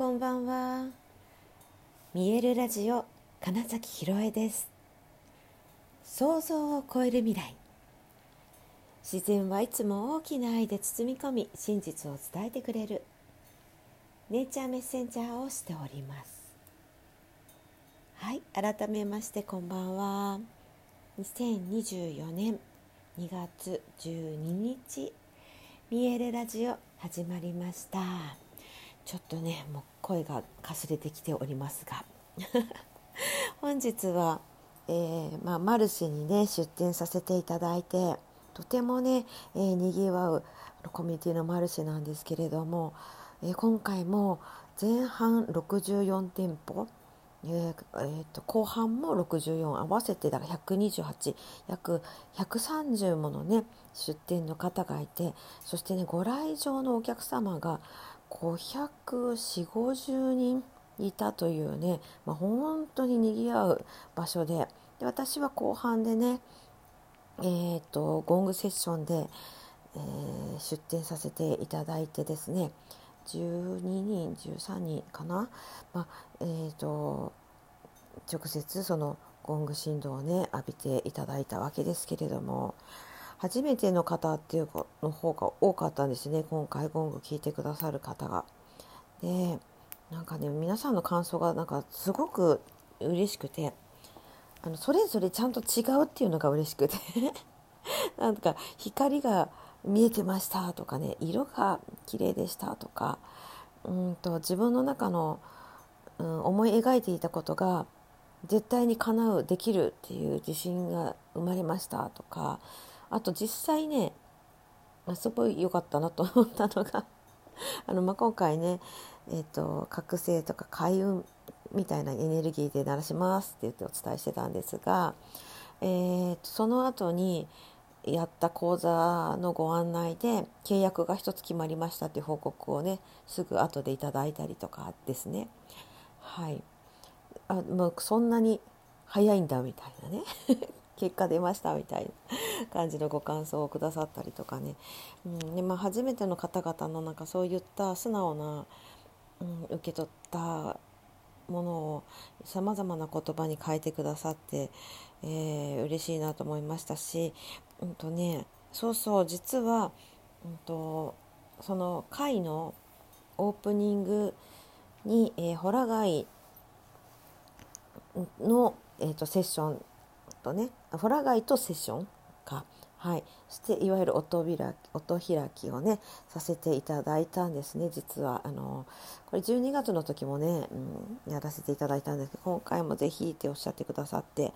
こんばんは。見えるラジオ金崎ひろえです。想像を超える未来。自然はいつも大きな愛で包み込み真実を伝えてくれる。ネイチャーメッセンジャーをしております。はい改めましてこんばんは。2024年2月12日見えるラジオ始まりました。ちょっとねもう声がかすれてきておりますが。本日は、えー、まあ、マルシェにね出店させていただいてとてもね、えー、にぎわうコミュニティのマルシェなんですけれども、えー、今回も前半64店舗えーえーと、後半も64合わせてだから128約130ものね出店の方がいてそしてねご来場のお客様が54050人いたというね、まあ、本当ににぎわう場所でで私は後半でねえーと、ゴングセッションで、えー、出展させていただいてですね12人13人かな、まあ、えーと、直接そのゴング振動をね浴びていただいたわけですけれども初めての方っていうかの方が多かったんですね今回ゴング聞いてくださる方が。でなんかね皆さんの感想がなんかすごく嬉しくてあのそれぞれちゃんと違うっていうのが嬉しくて なんか光が見えてましたとかね色が綺麗でしたとかうんと自分の中の、うん、思い描いていたことが絶対に叶うできるっていう自信が生まれましたとかあと実際ねすごい良かったなと思ったのが あの、まあ、今回ね、えーと、覚醒とか開運みたいなエネルギーで鳴らしますって言ってお伝えしてたんですが、えーと、その後にやった講座のご案内で契約が1つ決まりましたっていう報告をねすぐ後でいただいたりとかですね。はい。あもうそんなに早いんだみたいなね。結果出ましたみたいな感じのご感想をくださったりとかね、うんでまあ、初めての方々のなんかそういった素直な、うん、受け取ったものをさまざまな言葉に変えてくださって、えー、嬉しいなと思いましたし、うんとね、そうそう実は、うんと、その会のオープニングに、えー、ホラガイの、えーとセッションとねホラ貝とセッションか。はい。そしていわゆる音開き音開きをねさせていただいたんですね。実はあのこれ12月の時もね、うん、やらせていただいたんですけど今回もぜひっておっしゃってくださって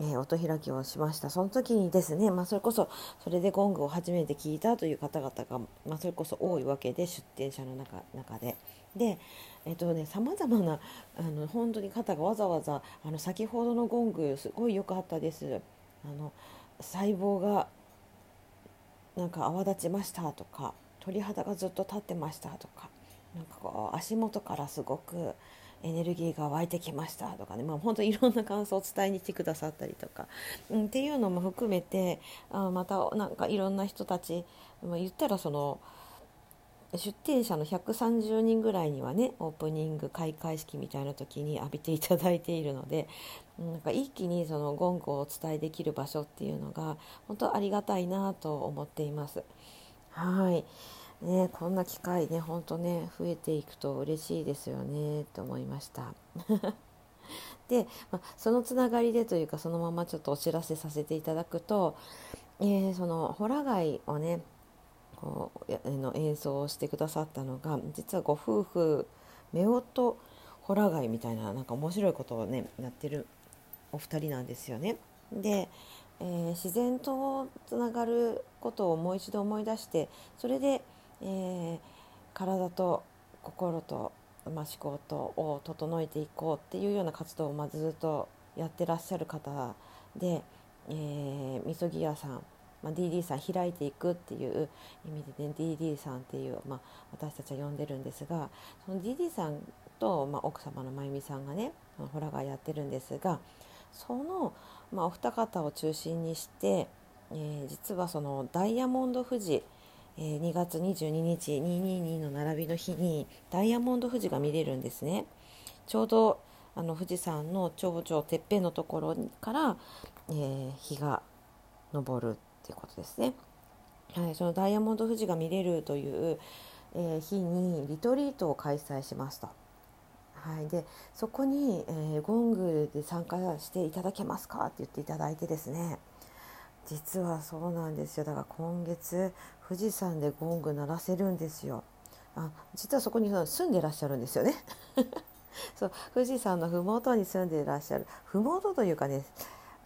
えー、音開きをしました。その時にですね、まあ、それこそそれでゴングを初めて聞いたという方々が、まあ、それこそ多いわけで出店者の中中で。でえっ、とねさまざまなあの本当に方がわざわざあの先ほどのゴングすごい良かったです。あの細胞がなんか泡立ちましたとか鳥肌がずっと立ってましたとかなんかこう足元からすごくエネルギーが湧いてきましたとかね、まあ、本当にいろんな感想を伝えに来てくださったりとか、うん、っていうのも含めてあまたなんかいろんな人たち、まあ、言ったらその出店者の130人ぐらいにはねオープニング開会式みたいな時に 浴びていただいているのでなんか一気にそのゴングをお伝えできる場所っていうのが本当ありがたいなと思っています。はいね、こんな機会ね本当ね増えていくと嬉しいですよねと思いました。で、まあ、そのつながりでというかそのままちょっとお知らせさせていただくと、えー、そのホラ貝をねこうの演奏をしてくださったのが実はご夫婦夫婦ホラ貝みたいななんか面白いことをねやってるお二人なんですよね。で、えー、自然とつながることをもう一度思い出してそれでえー、体と心と、まあ、思考とを整えていこうっていうような活動を、ま、ずっとやってらっしゃる方で、えー、みそぎ屋さん、まあ、DD さん開いていくっていう意味で、ね、DD さんっていう、まあ、私たちは呼んでるんですがその DD さんと、まあ、奥様のまゆみさんがねホラガーやってるんですがその、まあ、お二方を中心にして、えー、実はそのダイヤモンド富士えー、2月22日222の並びの日にダイヤモンド富士が見れるんですね。ちょうどあの富士山の頂上てっぺんのところから、えー、日が昇る。っていうことですね。はい、そのダイヤモンド富士が見れるという、えー、日にリトリートを開催しますと。はい、でそこに、えー、ゴングで参加していただけますかって言っていただいてですね。実はそうなんですよ。だから今月富士山でゴング鳴らせるんですよ。あ実はそこに住んでらっしゃるんですよね。そう富士山の麓に住んでいらっしゃる。麓というかね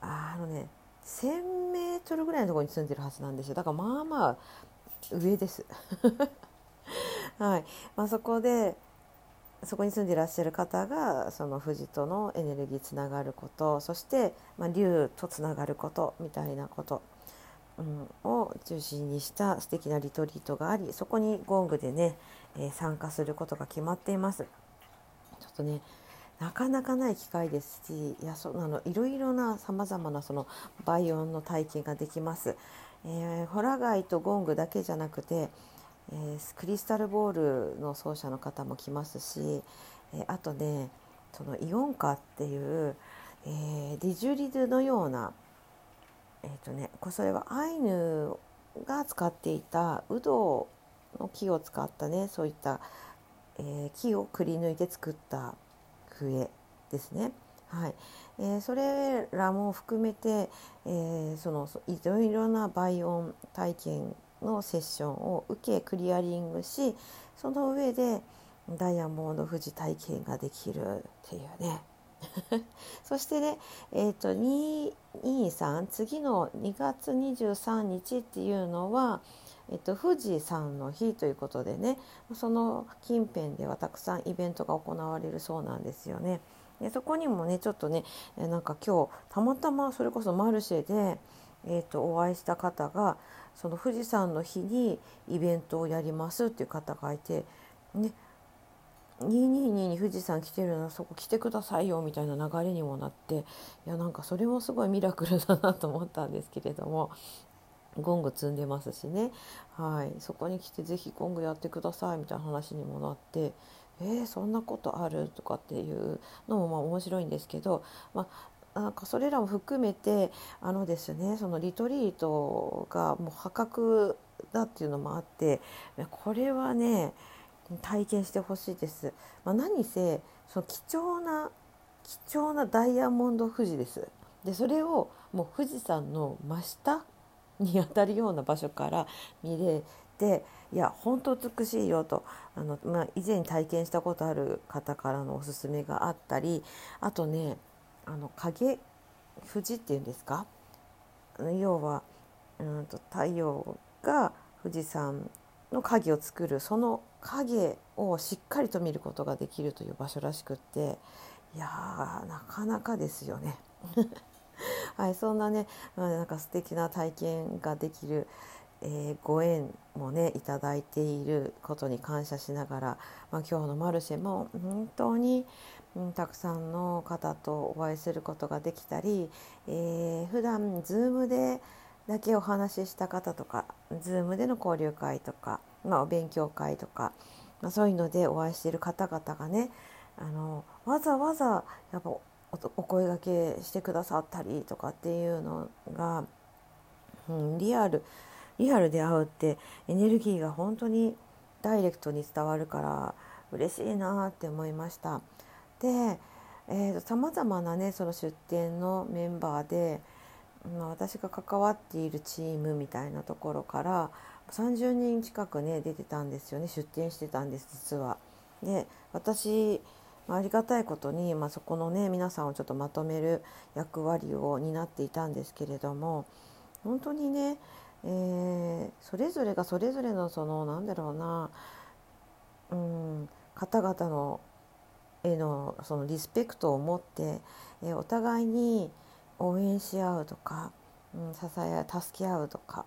あのね1,000メートルぐらいのところに住んでるはずなんですよ。だからまあまあ上です。はい。まあ、そこでそこに住んでいらっしゃる方がその富士とのエネルギーつながることそして、まあ、竜とつながることみたいなこと、うん、を中心にした素敵なリトリートがありそこにゴングでね、えー、参加することが決まっています。ちょっとねなかなかない機会ですしいやそなのいろいろなさまざまなその倍音の体験ができます。えー、ホラ貝とゴングだけじゃなくて、えー、クリスタルボールの奏者の方も来ますし、えー、あとねそのイオンカっていう、えディジュリドのような、えーとね、それはアイヌが使っていたウドの木を使ったねそういった、え木をくり抜いて作った笛ですね。はいえー、それらも含めて、えー、そのいろいろな倍音体験のセッションを受けクリアリングしその上でダイヤモンド富士体験ができるっていうね そしてね、えーと、223次の2月23日っていうのは、えっと、富士山の日ということでねその近辺ではたくさんイベントが行われるそうなんですよね。でそこにもねちょっとねなんか今日たまたまそれこそマルシェで、えーと、お会いした方がその富士山の日にイベントをやりますっていう方がいて、ね、222に富士山来てるなそこ来てくださいよみたいな流れにもなっていやなんかそれもすごいミラクルだなと思ったんですけれどもゴング積んでますしね、はい、そこに来てぜひゴングやってくださいみたいな話にもなってえー、そんなことあるとかっていうのもまあ面白いんですけど、まあ、なんかそれらも含めてあのですねそのリトリートがもう破格だっていうのもあってこれはね体験してほしいです。まあ、何せその貴重な貴重なダイヤモンド富士です。でそれをもう富士山の真下 にあたるような場所から見れていや本当美しいよとあの、まあ、以前体験したことある方からのおすすめがあったりあとねあの影富士っていうんですか？要はうんと太陽が富士山の影を作るその影をしっかりと見ることができるという場所らしくっていやなかなかですよね。はい、そんなね、なんか素敵な体験ができる、えー、ご縁もねいただいていることに感謝しながら、まあ、今日のマルシェも本当に、うん、たくさんの方とお会いすることができたり、えー、普段 Zoom でだけお話しした方とか Zoom での交流会とか、まあ、お勉強会とか、まあ、そういうのでお会いしている方々がねあのわざわざやっぱお声がけしてくださったりとかっていうのが、うん、リアルリアルで会うってエネルギーが本当にダイレクトに伝わるから嬉しいなって思いました。でさまざまなねその出店のメンバーで、まあ、私が関わっているチームみたいなところから30人近くね出てたんですよね出店してたんです実は。で私ありがたいことに、まあ、そこのね皆さんをちょっとまとめる役割を担っていたんですけれども本当にねえー、それぞれがそれぞれのそのなんだろうな、うん、方々のへのそのリスペクトを持って、えー、お互いに応援し合うとか、うん、支え助け合うとか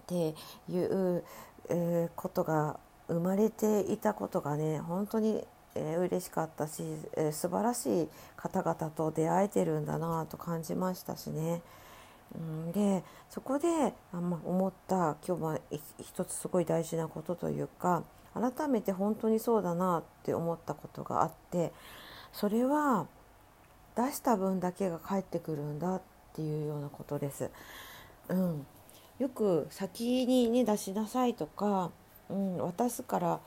っていう、えー、ことが生まれていたことがね本当に、えー、嬉しかったし、えー、素晴らしい方々と出会えてるんだなと感じましたしね。うん、でそこであ、ま、思った今日は一つすごい大事なことというか改めて本当にそうだなって思ったことがあってそれは出した分だけが返ってくるんだっていうようなことです。うん、よく先にね出しなさいとか、うん、渡すから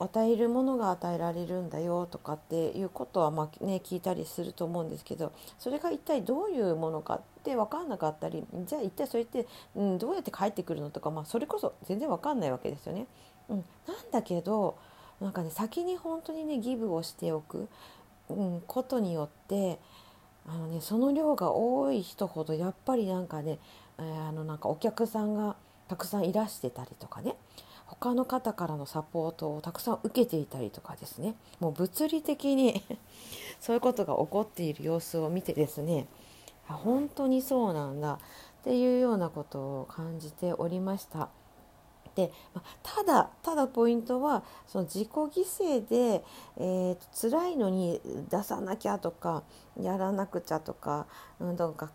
与えるものが与えられるんだよとかっていうことはまあね聞いたりすると思うんですけどそれが一体どういうものかって分かんなかったりじゃあ一体それって、うん、どうやって帰ってくるのとか、まあ、それこそ全然分かんないわけですよね。うん、なんだけどなんかね先に本当にねギブをしておく、うん、ことによってあの、ね、その量が多い人ほどやっぱりなんかね、えー、あのなんかお客さんがたくさんいらしてたりとかね他の方からのサポートをたくさん受けていたりとかですねもう物理的に そういうことが起こっている様子を見てですねあ本当にそうなんだっていうようなことを感じておりました。でただただポイントはその自己犠牲で、えー、辛いのに出さなきゃとかやらなくちゃとか,、うん、なんか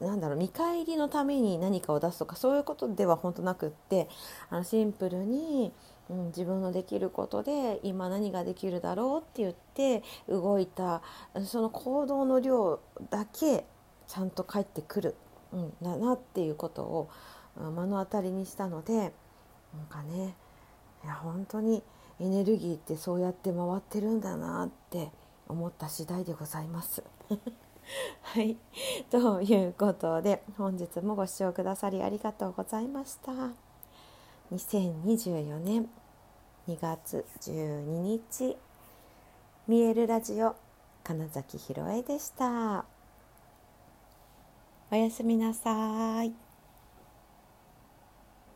なんだろう見返りのために何かを出すとかそういうことでは本当なくってあのシンプルに、うん、自分のできることで今何ができるだろうって言って動いたその行動の量だけちゃんと返ってくる、うん、だなっていうことを目の当たりにしたので。なんかねいや本当にエネルギーってそうやって回ってるんだなって思った次第でございます。はい、ということで本日もご視聴くださりありがとうございました。2024年2月12日見えるラジオ金崎ひろえでした。おやすみなさい。